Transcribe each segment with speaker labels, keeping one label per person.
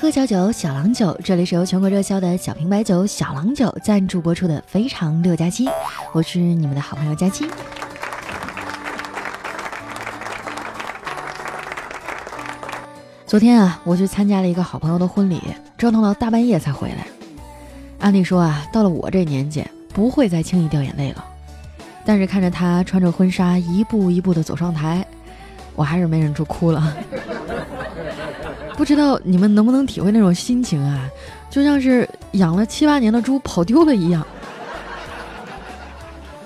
Speaker 1: 喝小酒，小郎酒，这里是由全国热销的小瓶白酒小郎酒赞助播出的《非常六加七》，我是你们的好朋友佳期。昨天啊，我去参加了一个好朋友的婚礼，折腾到大半夜才回来。按理说啊，到了我这年纪，不会再轻易掉眼泪了。但是看着他穿着婚纱一步一步的走上台，我还是没忍住哭了。不知道你们能不能体会那种心情啊？就像是养了七八年的猪跑丢了一样。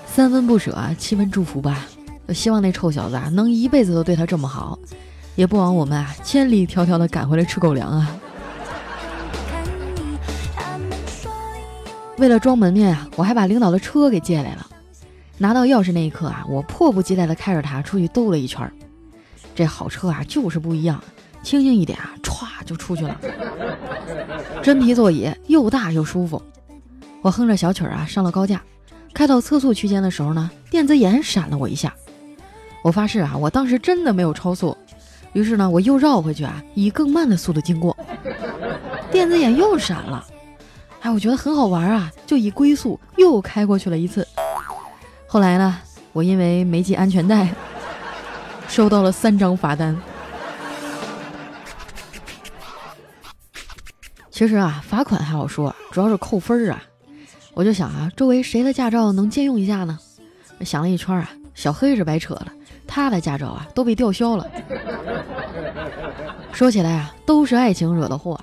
Speaker 1: 三分不舍，七分祝福吧。希望那臭小子啊，能一辈子都对他这么好。也不枉我们啊，千里迢迢的赶回来吃狗粮啊！为了装门面啊，我还把领导的车给借来了。拿到钥匙那一刻啊，我迫不及待的开着它出去兜了一圈。这好车啊，就是不一样，轻轻一点啊，歘就出去了。真皮座椅又大又舒服。我哼着小曲儿啊，上了高架，开到测速区间的时候呢，电子眼闪了我一下。我发誓啊，我当时真的没有超速。于是呢，我又绕回去啊，以更慢的速度经过，电子眼又闪了，哎，我觉得很好玩啊，就以龟速又开过去了一次。后来呢，我因为没系安全带，收到了三张罚单。其实啊，罚款还好说，主要是扣分儿啊。我就想啊，周围谁的驾照能借用一下呢？想了一圈啊，小黑是白扯了。他的驾照啊都被吊销了。说起来啊，都是爱情惹的祸。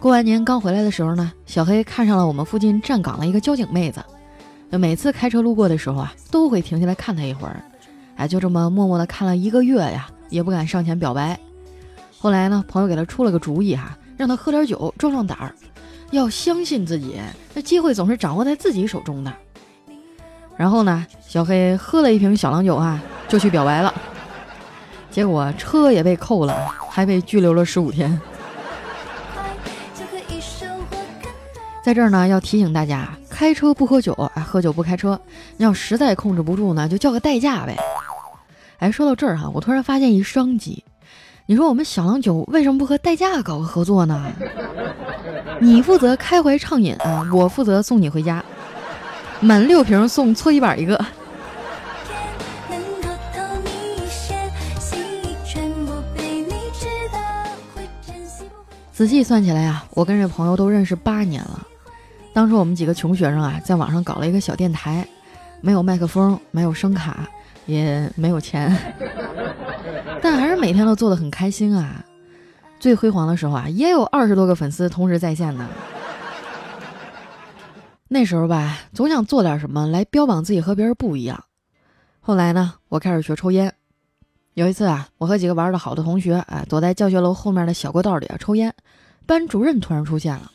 Speaker 1: 过完年刚回来的时候呢，小黑看上了我们附近站岗的一个交警妹子，每次开车路过的时候啊，都会停下来看她一会儿。哎，就这么默默的看了一个月呀，也不敢上前表白。后来呢，朋友给他出了个主意哈，让他喝点酒壮壮胆儿，要相信自己，那机会总是掌握在自己手中的。然后呢，小黑喝了一瓶小郎酒啊。就去表白了，结果车也被扣了，还被拘留了十五天。在这儿呢，要提醒大家，开车不喝酒啊，喝酒不开车。要实在控制不住呢，就叫个代驾呗。哎，说到这儿哈，我突然发现一商机。你说我们小郎酒为什么不和代驾搞个合作呢？你负责开怀畅饮啊，我负责送你回家，满六瓶送搓衣板一个。仔细算起来呀，我跟这朋友都认识八年了。当初我们几个穷学生啊，在网上搞了一个小电台，没有麦克风，没有声卡，也没有钱，但还是每天都做的很开心啊。最辉煌的时候啊，也有二十多个粉丝同时在线呢。那时候吧，总想做点什么来标榜自己和别人不一样。后来呢，我开始学抽烟。有一次啊，我和几个玩的好的同学啊，躲在教学楼后面的小过道里啊抽烟，班主任突然出现了。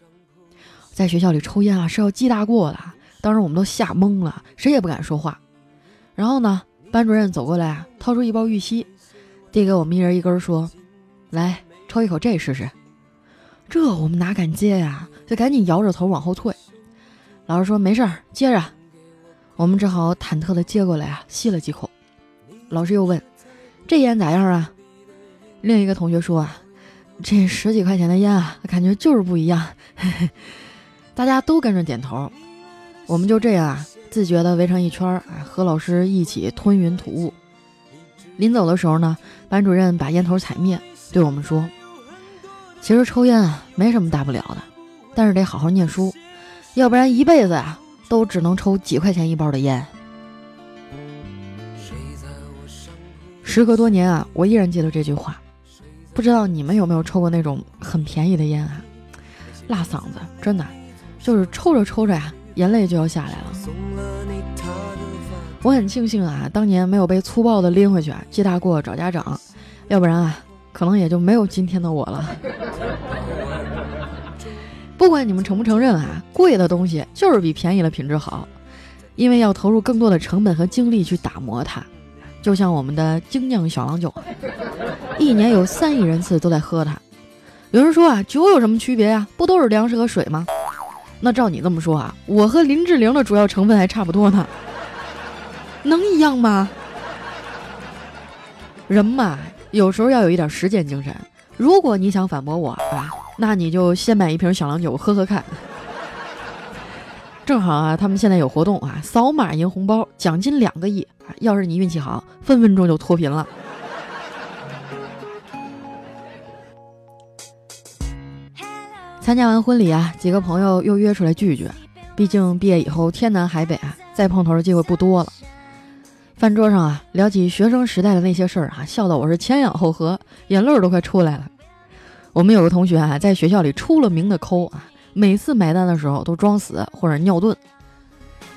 Speaker 1: 在学校里抽烟啊是要记大过的，当时我们都吓懵了，谁也不敢说话。然后呢，班主任走过来啊，掏出一包玉溪，递给我们一人一根，说：“来抽一口这试试。”这我们哪敢接呀？就赶紧摇着头往后退。老师说：“没事儿，接着。”我们只好忐忑的接过来啊，吸了几口。老师又问。这烟咋样啊？另一个同学说啊，这十几块钱的烟啊，感觉就是不一样。大家都跟着点头，我们就这样啊，自觉的围成一圈儿，和老师一起吞云吐雾。临走的时候呢，班主任把烟头踩灭，对我们说：“其实抽烟啊，没什么大不了的，但是得好好念书，要不然一辈子呀，都只能抽几块钱一包的烟。”时隔多年啊，我依然记得这句话。不知道你们有没有抽过那种很便宜的烟啊？辣嗓子，真的，就是抽着抽着呀，眼泪就要下来了。我很庆幸啊，当年没有被粗暴的拎回去啊，记大过找家长，要不然啊，可能也就没有今天的我了。不管你们承不承认啊，贵的东西就是比便宜的品质好，因为要投入更多的成本和精力去打磨它。就像我们的精酿小郎酒，一年有三亿人次都在喝它。有人说啊，酒有什么区别呀？不都是粮食和水吗？那照你这么说啊，我和林志玲的主要成分还差不多呢，能一样吗？人嘛，有时候要有一点实践精神。如果你想反驳我啊，那你就先买一瓶小郎酒喝喝看。正好啊，他们现在有活动啊，扫码赢红包，奖金两个亿啊！要是你运气好，分分钟就脱贫了。参加完婚礼啊，几个朋友又约出来聚聚。毕竟毕业以后天南海北啊，再碰头的机会不多了。饭桌上啊，聊起学生时代的那些事儿啊，笑得我是前仰后合，眼泪都快出来了。我们有个同学啊，在学校里出了名的抠啊，每次买单的时候都装死或者尿遁。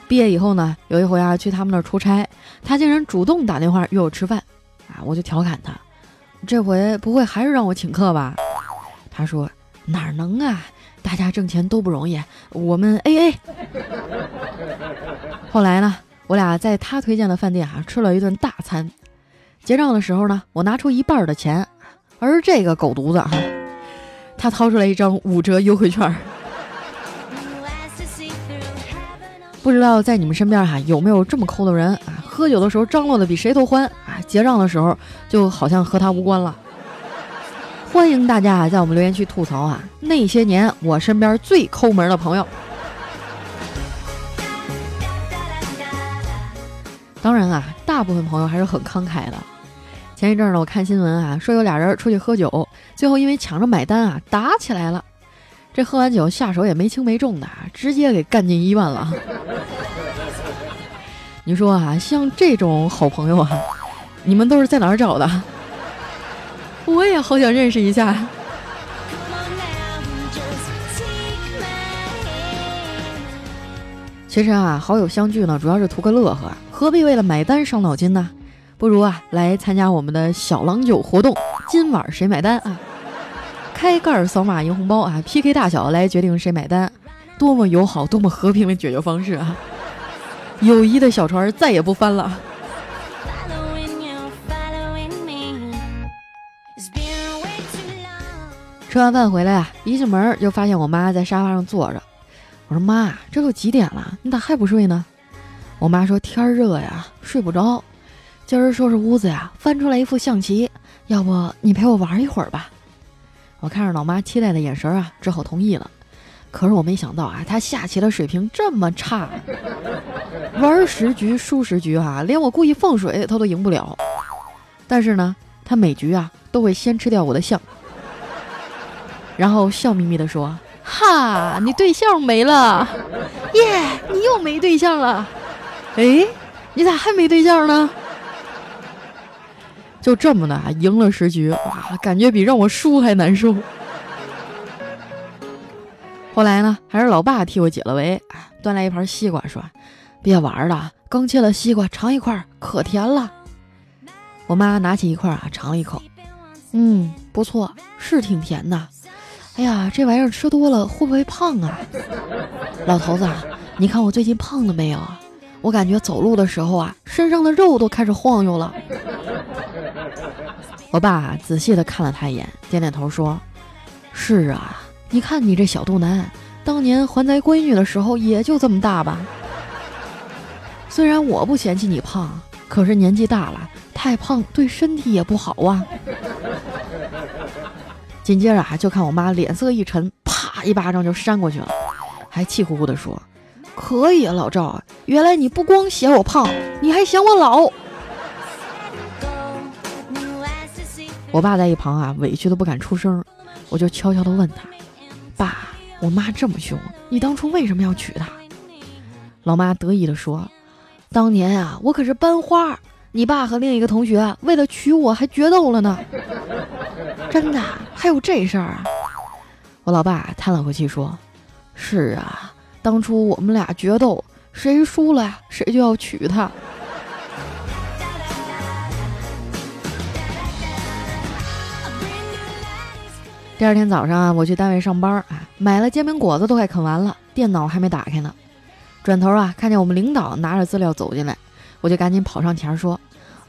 Speaker 1: 毕业以后呢，有一回啊去他们那儿出差，他竟然主动打电话约我吃饭啊，我就调侃他，这回不会还是让我请客吧？他说哪能啊。大家挣钱都不容易，我们 A A。后来呢，我俩在他推荐的饭店啊吃了一顿大餐。结账的时候呢，我拿出一半的钱，而这个狗犊子哈，他掏出来一张五折优惠券。不知道在你们身边哈有没有这么抠的人啊？喝酒的时候张罗的比谁都欢啊，结账的时候就好像和他无关了。欢迎大家啊，在我们留言区吐槽啊，那些年我身边最抠门的朋友。当然啊，大部分朋友还是很慷慨的。前一阵呢，我看新闻啊，说有俩人出去喝酒，最后因为抢着买单啊，打起来了。这喝完酒下手也没轻没重的，直接给干进医院了。你说啊，像这种好朋友啊，你们都是在哪儿找的？我也好想认识一下。其实啊，好友相聚呢，主要是图个乐呵，何必为了买单伤脑筋呢？不如啊，来参加我们的小郎酒活动，今晚谁买单啊？开盖扫码赢红包啊！PK 大小来决定谁买单，多么友好，多么和平的解决方式啊！友谊的小船再也不翻了。吃完饭回来啊，一进门就发现我妈在沙发上坐着。我说：“妈，这都几点了？你咋还不睡呢？”我妈说：“天热呀，睡不着。今儿收拾屋子呀，翻出来一副象棋，要不你陪我玩一会儿吧？”我看着老妈期待的眼神啊，只好同意了。可是我没想到啊，她下棋的水平这么差，玩十局输十局啊，连我故意放水她都赢不了。但是呢，她每局啊都会先吃掉我的象。然后笑眯眯地说：“哈，你对象没了，耶，你又没对象了。哎，你咋还没对象呢？就这么的，赢了十局，哇，感觉比让我输还难受。后来呢，还是老爸替我解了围，端来一盘西瓜，说：别玩了，刚切了西瓜，尝一块，可甜了。我妈拿起一块啊，尝了一口，嗯，不错，是挺甜的。”哎呀，这玩意儿吃多了会不会胖啊？老头子，你看我最近胖了没有？我感觉走路的时候啊，身上的肉都开始晃悠了。我爸仔细的看了他一眼，点点头说：“是啊，你看你这小肚腩，当年还咱闺女的时候也就这么大吧。虽然我不嫌弃你胖，可是年纪大了，太胖对身体也不好啊。”紧接着啊，就看我妈脸色一沉，啪一巴掌就扇过去了，还气呼呼地说：“可以啊，老赵啊，原来你不光嫌我胖，你还嫌我老。”我爸在一旁啊，委屈的不敢出声，我就悄悄地问他：“爸，我妈这么凶，你当初为什么要娶她？”老妈得意地说：“当年啊，我可是班花。”你爸和另一个同学为了娶我还决斗了呢，真的还有这事儿啊！我老爸叹了口气说：“是啊，当初我们俩决斗，谁输了呀，谁就要娶她。”第二天早上啊，我去单位上班啊，买了煎饼果子都快啃完了，电脑还没打开呢。转头啊，看见我们领导拿着资料走进来。我就赶紧跑上前说：“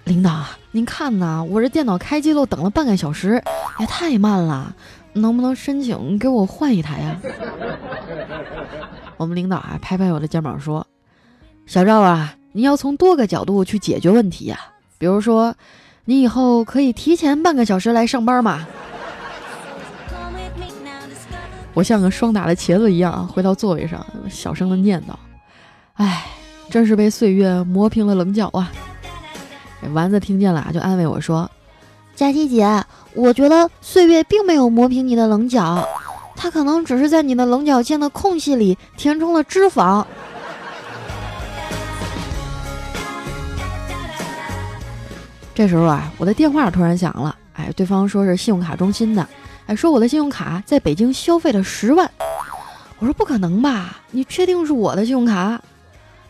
Speaker 1: 领导，您看呐，我这电脑开机都等了半个小时，也太慢了，能不能申请给我换一台呀？” 我们领导啊，拍拍我的肩膀说：“小赵啊，你要从多个角度去解决问题呀。比如说，你以后可以提前半个小时来上班嘛。”我像个霜打的茄子一样回到座位上，小声的念叨：“哎，真是被岁月磨平了棱角啊！”丸子听见了，就安慰我说：“
Speaker 2: 佳琪姐，我觉得岁月并没有磨平你的棱角，它可能只是在你的棱角间的空隙里填充了脂肪。”
Speaker 1: 这时候啊，我的电话突然响了，哎，对方说是信用卡中心的。哎说我的信用卡在北京消费了十万，我说不可能吧？你确定是我的信用卡？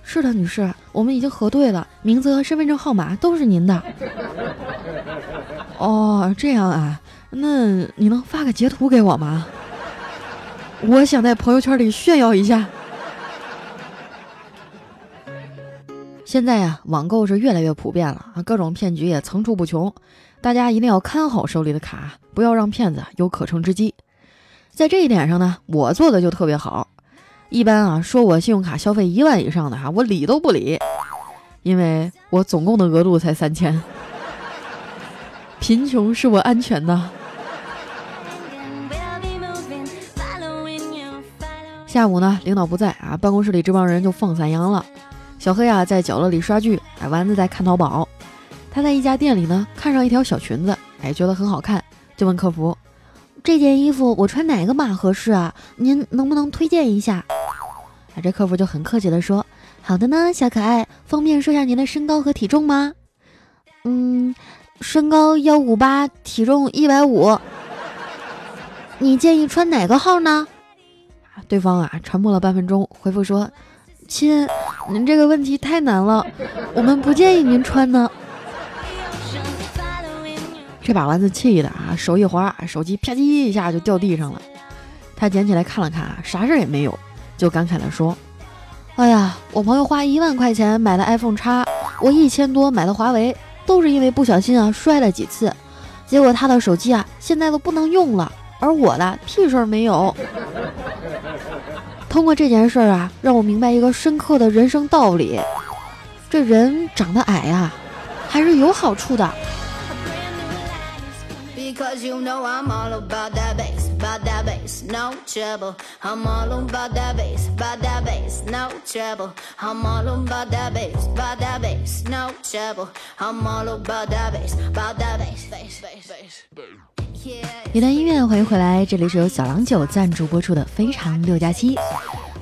Speaker 1: 是的，女士，我们已经核对了，名字和身份证号码都是您的。哦，这样啊，那你能发个截图给我吗？我想在朋友圈里炫耀一下。现在呀，网购是越来越普遍了啊，各种骗局也层出不穷。大家一定要看好手里的卡，不要让骗子有可乘之机。在这一点上呢，我做的就特别好。一般啊，说我信用卡消费一万以上的哈，我理都不理，因为我总共的额度才三千。贫穷是我安全的。下午呢，领导不在啊，办公室里这帮人就放散羊了。小黑啊，在角落里刷剧，哎，丸子在看淘宝。他在一家店里呢，看上一条小裙子，哎，觉得很好看，就问客服：“
Speaker 2: 这件衣服我穿哪个码合适啊？您能不能推荐一下？”
Speaker 1: 啊，这客服就很客气的说：“
Speaker 2: 好的呢，小可爱，方便说下您的身高和体重吗？”“嗯，身高幺五八，体重一百五。”“你建议穿哪个号呢？”
Speaker 1: 对方啊，沉默了半分钟，回复说：“亲，您这个问题太难了，我们不建议您穿呢。”这把丸子气的啊，手一滑，手机啪叽一下就掉地上了。他捡起来看了看，啥事儿也没有，就感慨地说：“哎呀，我朋友花一万块钱买的 iPhone 叉，我一千多买的华为，都是因为不小心啊摔了几次，结果他的手机啊现在都不能用了，而我的屁事儿没有。”通过这件事儿啊，让我明白一个深刻的人生道理：这人长得矮啊，还是有好处的。
Speaker 3: Because you know i'm all about that base，but that base no trouble
Speaker 1: 一段音乐，欢迎回来，这里是由小郎酒赞助播出的《非常六加七》。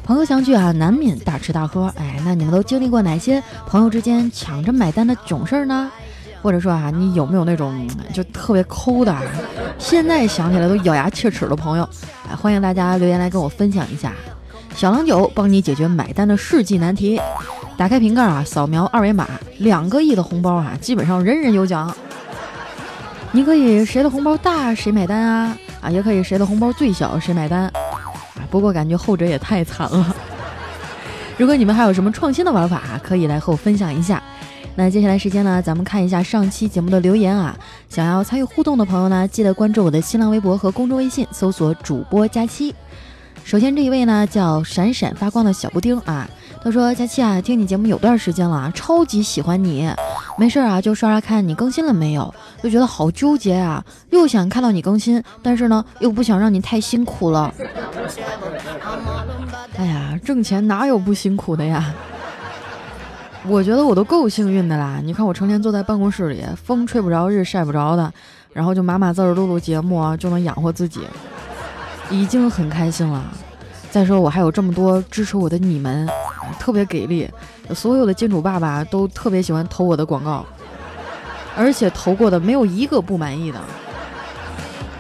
Speaker 1: 朋友相聚啊，难免大吃大喝。哎，那你们都经历过哪些朋友之间抢着买单的囧事儿呢？或者说啊，你有没有那种就特别抠的，现在想起来都咬牙切齿的朋友？哎，欢迎大家留言来跟我分享一下。小郎酒帮你解决买单的世纪难题。打开瓶盖啊，扫描二维码，两个亿的红包啊，基本上人人有奖。你可以谁的红包大谁买单啊啊，也可以谁的红包最小谁买单。啊，不过感觉后者也太惨了。如果你们还有什么创新的玩法，可以来和我分享一下。那接下来时间呢，咱们看一下上期节目的留言啊。想要参与互动的朋友呢，记得关注我的新浪微博和公众微信，搜索主播佳期。首先这一位呢，叫闪闪发光的小布丁啊，他说：佳期啊，听你节目有段时间了，超级喜欢你，没事啊就刷刷看你更新了没有，就觉得好纠结啊，又想看到你更新，但是呢又不想让你太辛苦了。哎呀，挣钱哪有不辛苦的呀？我觉得我都够幸运的啦！你看我成天坐在办公室里，风吹不着，日晒不着的，然后就码码字儿录录节目啊，就能养活自己，已经很开心了。再说我还有这么多支持我的你们，特别给力，所有的金主爸爸都特别喜欢投我的广告，而且投过的没有一个不满意的。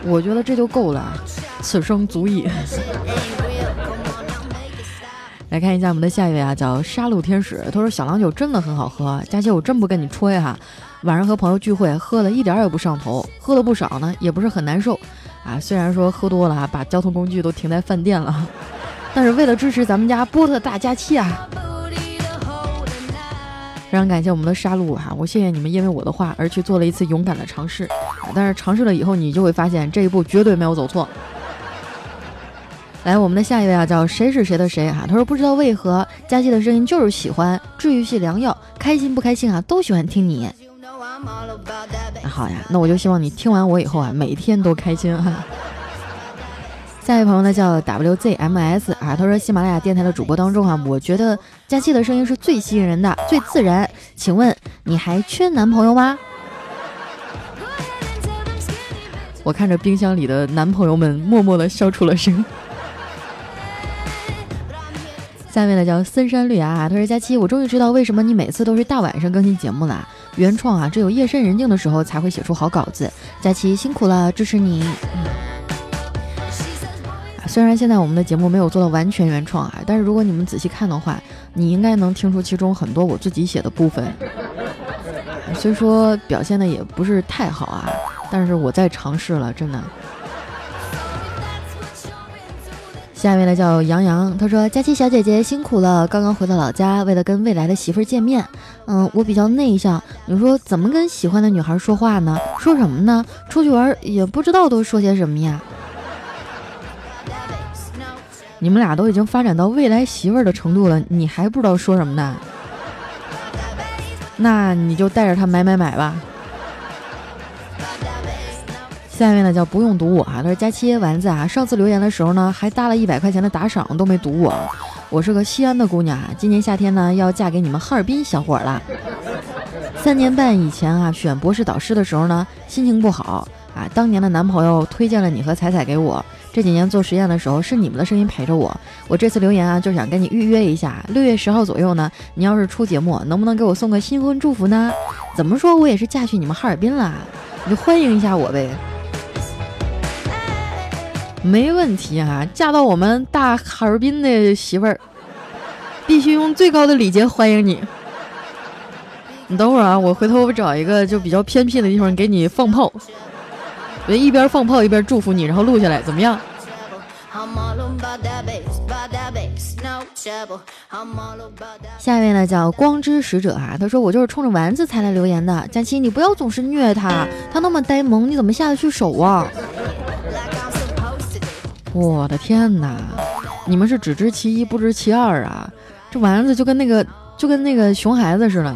Speaker 1: 我觉得这就够了，此生足矣。来看一下我们的下一位啊，叫杀戮天使。他说小郎酒真的很好喝，佳琪我真不跟你吹哈。晚上和朋友聚会，喝了一点也不上头，喝了不少呢，也不是很难受啊。虽然说喝多了啊，把交通工具都停在饭店了，但是为了支持咱们家波特大假期啊，非常感谢我们的杀戮哈，我谢谢你们因为我的话而去做了一次勇敢的尝试，但是尝试了以后，你就会发现这一步绝对没有走错。来，我们的下一位啊，叫谁是谁的谁哈？他说不知道为何佳期的声音就是喜欢，治愈系良药，开心不开心啊，都喜欢听你。那好呀，那我就希望你听完我以后啊，每天都开心哈。下一位朋友呢叫 WZMS 啊，他说喜马拉雅电台的主播当中啊，我觉得佳期的声音是最吸引人的，最自然。请问你还缺男朋友吗？我看着冰箱里的男朋友们，默默的笑出了声。下面呢叫森山绿芽，他说佳期，我终于知道为什么你每次都是大晚上更新节目了。原创啊，只有夜深人静的时候才会写出好稿子。佳期辛苦了，支持你。虽然现在我们的节目没有做到完全原创啊，但是如果你们仔细看的话，你应该能听出其中很多我自己写的部分。虽说表现的也不是太好啊，但是我在尝试了，真的。下面呢叫杨洋，他说：“佳琪小姐姐辛苦了，刚刚回到老家，为了跟未来的媳妇儿见面。嗯，我比较内向，你说怎么跟喜欢的女孩说话呢？说什么呢？出去玩也不知道都说些什么呀。”你们俩都已经发展到未来媳妇儿的程度了，你还不知道说什么呢？那你就带着他买买买吧。下面呢叫不用读我啊，他说佳期丸子啊，上次留言的时候呢，还搭了一百块钱的打赏都没读我。我是个西安的姑娘啊，今年夏天呢要嫁给你们哈尔滨小伙了。三年半以前啊，选博士导师的时候呢，心情不好啊，当年的男朋友推荐了你和彩彩给我。这几年做实验的时候，是你们的声音陪着我。我这次留言啊，就想跟你预约一下，六月十号左右呢。你要是出节目，能不能给我送个新婚祝福呢？怎么说我也是嫁去你们哈尔滨了，你就欢迎一下我呗。没问题啊，嫁到我们大哈尔滨的媳妇儿，必须用最高的礼节欢迎你。你等会儿啊，我回头我找一个就比较偏僻的地方给你放炮。我一边放炮一边祝福你，然后录下来，怎么样？下一位呢叫光之使者啊，他说我就是冲着丸子才来留言的。佳琪，你不要总是虐他，他那么呆萌，你怎么下得去手啊？我的天哪，你们是只知其一不知其二啊！这丸子就跟那个就跟那个熊孩子似的。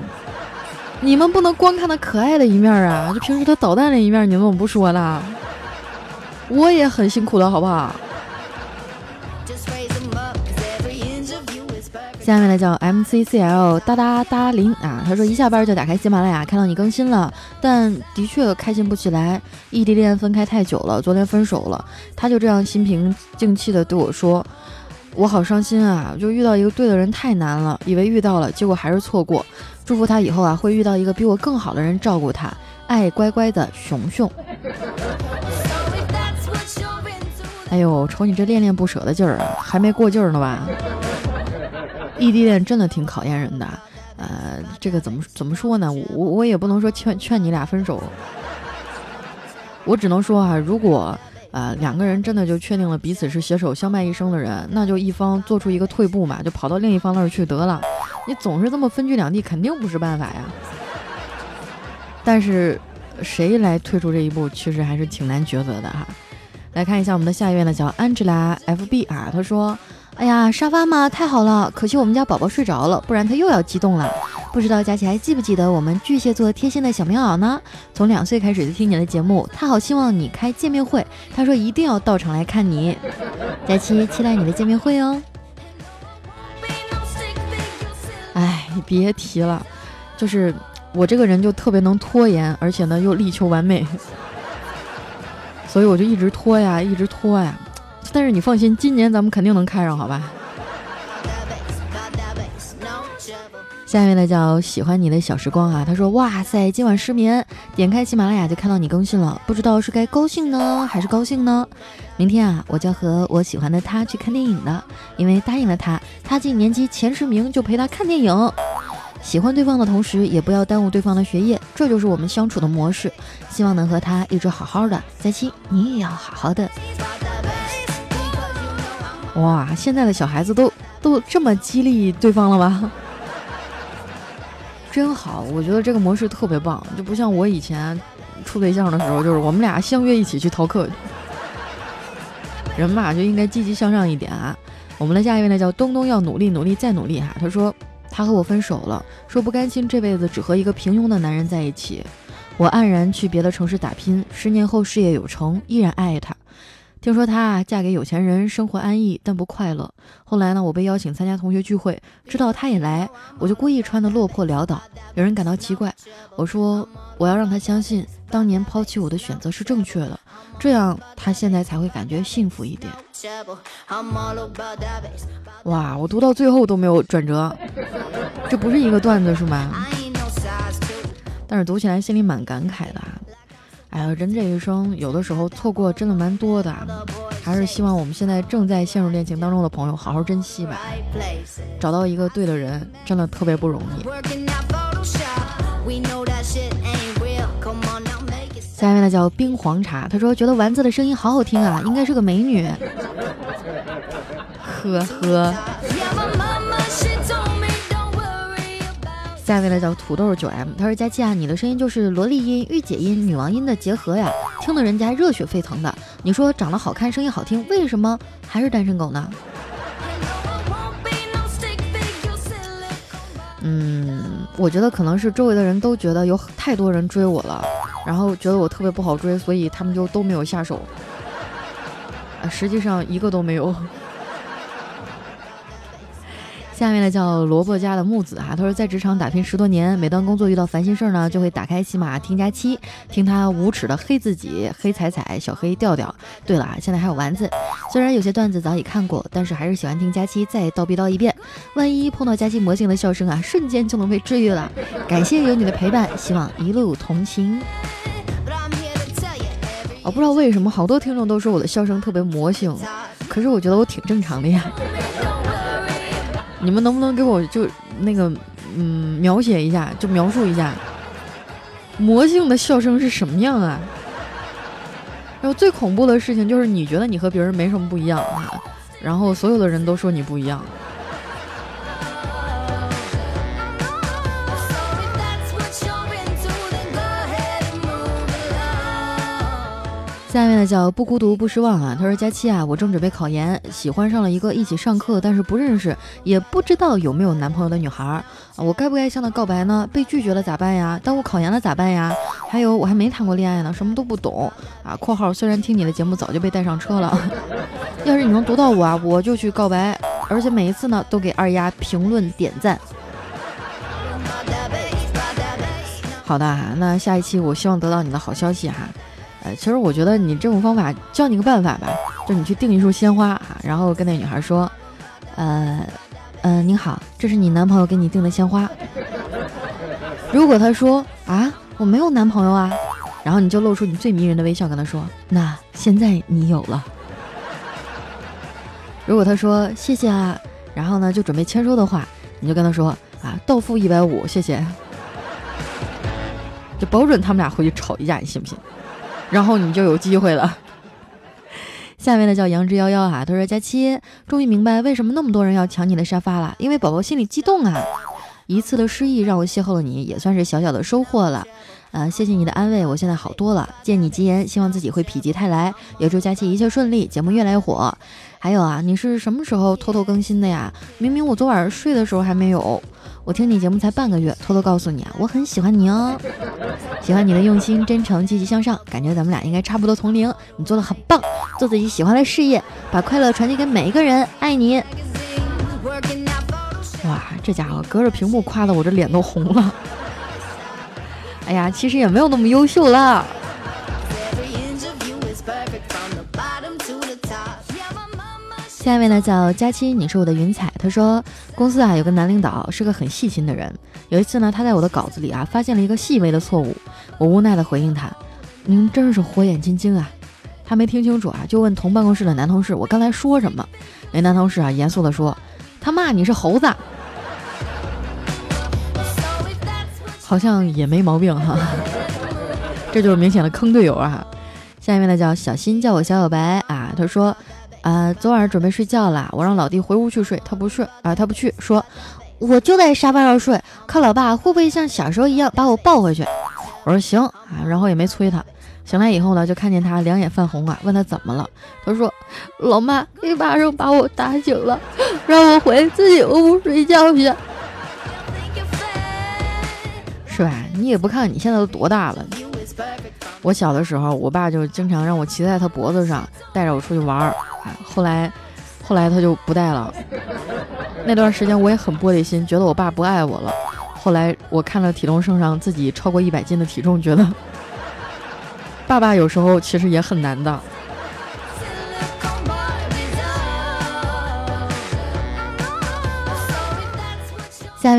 Speaker 1: 你们不能光看他可爱的一面啊！就平时他捣蛋的一面，你们怎么不说呢？我也很辛苦的，好不好？下面呢叫 M C C L 哒哒哒零啊，他说一下班就打开喜马拉雅，看到你更新了，但的确开心不起来。异地恋分开太久了，昨天分手了，他就这样心平静气的对我说：“我好伤心啊，就遇到一个对的人太难了，以为遇到了，结果还是错过。”祝福他以后啊，会遇到一个比我更好的人照顾他，爱乖乖的熊熊。哎呦，瞅你这恋恋不舍的劲儿啊，还没过劲儿呢吧？异地恋真的挺考验人的，呃，这个怎么怎么说呢？我我也不能说劝劝你俩分手，我只能说啊，如果呃两个人真的就确定了彼此是携手相伴一生的人，那就一方做出一个退步嘛，就跑到另一方那儿去得了。你总是这么分居两地，肯定不是办法呀。但是，谁来退出这一步，其实还是挺难抉择的哈。来看一下我们的下一位呢，叫 Angela FB 啊，他说：“哎呀，沙发嘛，太好了，可惜我们家宝宝睡着了，不然他又要激动了。不知道佳琪还记不记得我们巨蟹座贴心的小棉袄呢？从两岁开始就听你的节目，他好希望你开见面会，他说一定要到场来看你。佳琪期待你的见面会哦。”哎，你别提了，就是我这个人就特别能拖延，而且呢又力求完美，所以我就一直拖呀，一直拖呀。但是你放心，今年咱们肯定能开上，好吧？下面呢叫喜欢你的小时光啊，他说哇塞，今晚失眠，点开喜马拉雅就看到你更新了，不知道是该高兴呢还是高兴呢？明天啊，我就要和我喜欢的他去看电影了，因为答应了他，他进年级前十名就陪他看电影。喜欢对方的同时，也不要耽误对方的学业，这就是我们相处的模式。希望能和他一直好好的。佳期，你也要好好的。哇，现在的小孩子都都这么激励对方了吗？真好，我觉得这个模式特别棒，就不像我以前处对象的时候，就是我们俩相约一起去逃课。人嘛就应该积极向上一点啊！我们的下一位呢叫东东，要努力努力再努力哈。他说他和我分手了，说不甘心这辈子只和一个平庸的男人在一起。我黯然去别的城市打拼，十年后事业有成，依然爱他。听说她嫁给有钱人，生活安逸但不快乐。后来呢，我被邀请参加同学聚会，知道她也来，我就故意穿得落魄潦倒。有人感到奇怪，我说我要让她相信当年抛弃我的选择是正确的，这样她现在才会感觉幸福一点。哇，我读到最后都没有转折，这不是一个段子是吗？但是读起来心里蛮感慨的。哎呀，人这一生有的时候错过真的蛮多的，还是希望我们现在正在陷入恋情当中的朋友好好珍惜吧。找到一个对的人真的特别不容易。下面呢叫冰黄茶，他说觉得丸子的声音好好听啊，应该是个美女。呵呵。下一位呢叫土豆九 M，他说佳琪啊，你的声音就是萝莉音、御姐音、女王音的结合呀，听得人家热血沸腾的。你说长得好看，声音好听，为什么还是单身狗呢？嗯，我觉得可能是周围的人都觉得有太多人追我了，然后觉得我特别不好追，所以他们就都没有下手。啊，实际上一个都没有。下面呢叫萝卜家的木子哈，他说在职场打拼十多年，每当工作遇到烦心事儿呢，就会打开喜马听佳期，听他无耻的黑自己，黑彩彩，小黑调调。对了啊，现在还有丸子，虽然有些段子早已看过，但是还是喜欢听佳期再叨逼叨一遍。万一碰到佳期魔性的笑声啊，瞬间就能被治愈了。感谢有你的陪伴，希望一路同行。我不知道为什么好多听众都说我的笑声特别魔性，可是我觉得我挺正常的呀。你们能不能给我就那个嗯描写一下，就描述一下魔性的笑声是什么样啊？然后最恐怖的事情就是你觉得你和别人没什么不一样啊，然后所有的人都说你不一样。下面呢叫不孤独不失望啊，他说佳期啊，我正准备考研，喜欢上了一个一起上课但是不认识也不知道有没有男朋友的女孩啊，我该不该向她告白呢？被拒绝了咋办呀？耽误考研了咋办呀？还有我还没谈过恋爱呢，什么都不懂啊。括号虽然听你的节目早就被带上车了，要是你能读到我啊，我就去告白，而且每一次呢都给二丫评论点赞。好的，那下一期我希望得到你的好消息哈。其实我觉得你这种方法，教你个办法吧，就你去订一束鲜花啊，然后跟那女孩说，呃，呃，你好，这是你男朋友给你订的鲜花。如果他说啊，我没有男朋友啊，然后你就露出你最迷人的微笑跟他说，那现在你有了。如果他说谢谢啊，然后呢就准备签收的话，你就跟他说啊，到付一百五，谢谢。就保准他们俩回去吵一架，你信不信？然后你就有机会了。下面的叫杨之夭夭啊，他说：“佳期终于明白为什么那么多人要抢你的沙发了，因为宝宝心里激动啊。一次的失忆让我邂逅了你，也算是小小的收获了。呃，谢谢你的安慰，我现在好多了。借你吉言，希望自己会否极泰来，也祝佳期一切顺利，节目越来越火。还有啊，你是什么时候偷偷更新的呀？明明我昨晚睡的时候还没有。”我听你节目才半个月，偷偷告诉你啊，我很喜欢你哦，喜欢你的用心、真诚、积极向上，感觉咱们俩应该差不多同龄。你做的很棒，做自己喜欢的事业，把快乐传递给每一个人，爱你。哇，这家伙隔着屏幕夸的我这脸都红了。哎呀，其实也没有那么优秀了。下一位呢叫佳期，你是我的云彩。他说公司啊有个男领导是个很细心的人。有一次呢，他在我的稿子里啊发现了一个细微的错误，我无奈的回应他：“您真是火眼金睛啊！”他没听清楚啊，就问同办公室的男同事：“我刚才说什么？”那男同事啊严肃的说：“他骂你是猴子。”好像也没毛病哈，这就是明显的坑队友啊。下一位呢叫小新，叫我小小白啊。他说。啊，昨晚上准备睡觉了，我让老弟回屋去睡，他不睡啊，他不去，说我就在沙发上睡，看老爸会不会像小时候一样把我抱回去。我说行啊，然后也没催他。醒来以后呢，就看见他两眼泛红啊，问他怎么了，他说老妈一巴掌把我打醒了，让我回自己屋睡觉去。是吧？你也不看你现在都多大了。
Speaker 3: 我小的时候，我爸就经常让我骑在他脖子上，带着我出去玩儿。后来，后来他就不带了。那段时间我也很玻璃心，觉得我爸不爱我了。后来我看了体重秤上自己超过一百斤的体重，觉得 爸爸有时候其实也很难的。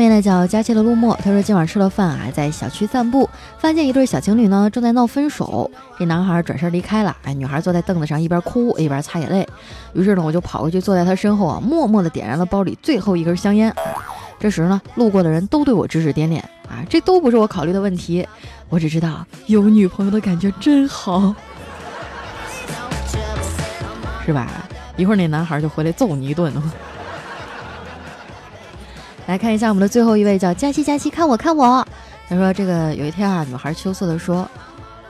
Speaker 1: 下面呢叫佳期的陆墨，他说今晚吃了饭啊，在小区散步，发现一对小情侣呢正在闹分手。这男孩转身离开了，哎，女孩坐在凳子上一边哭一边擦眼泪。于是呢，我就跑过去坐在他身后啊，默默的点燃了包里最后一根香烟。这时呢，路过的人都对我指指点点啊，这都不是我考虑的问题，我只知道有女朋友的感觉真好，
Speaker 3: 是吧？一会儿那男孩就回来揍你一顿。
Speaker 1: 来看一下我们的最后一位，叫佳期佳期，看我看我。他说：“这个有一天啊，女孩羞涩的说，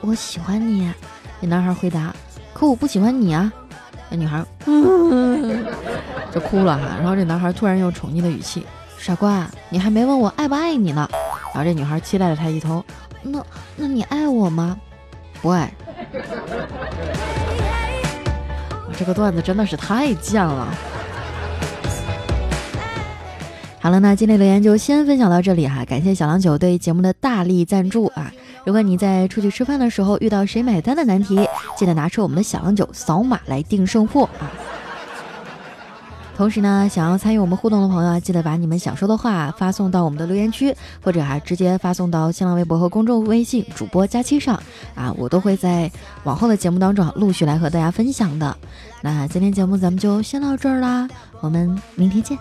Speaker 1: 我喜欢你。”那男孩回答：“可我不喜欢你啊。”那女孩嗯
Speaker 3: 就哭了哈。然后这男孩突然用宠溺的语气：“
Speaker 1: 傻瓜，你还没问我爱不爱你呢。”
Speaker 3: 然后这女孩期待了他一头：“
Speaker 1: 那那你爱我吗？
Speaker 3: 不爱。”这个段子真的是太贱了。
Speaker 1: 好了，那今天留言就先分享到这里哈，感谢小郎酒对节目的大力赞助啊！如果你在出去吃饭的时候遇到谁买单的难题，记得拿出我们的小郎酒扫码来定胜负啊！同时呢，想要参与我们互动的朋友，记得把你们想说的话发送到我们的留言区，或者还直接发送到新浪微博和公众微信主播佳期上啊，我都会在往后的节目当中陆续来和大家分享的。那今天节目咱们就先到这儿啦，我们明天见。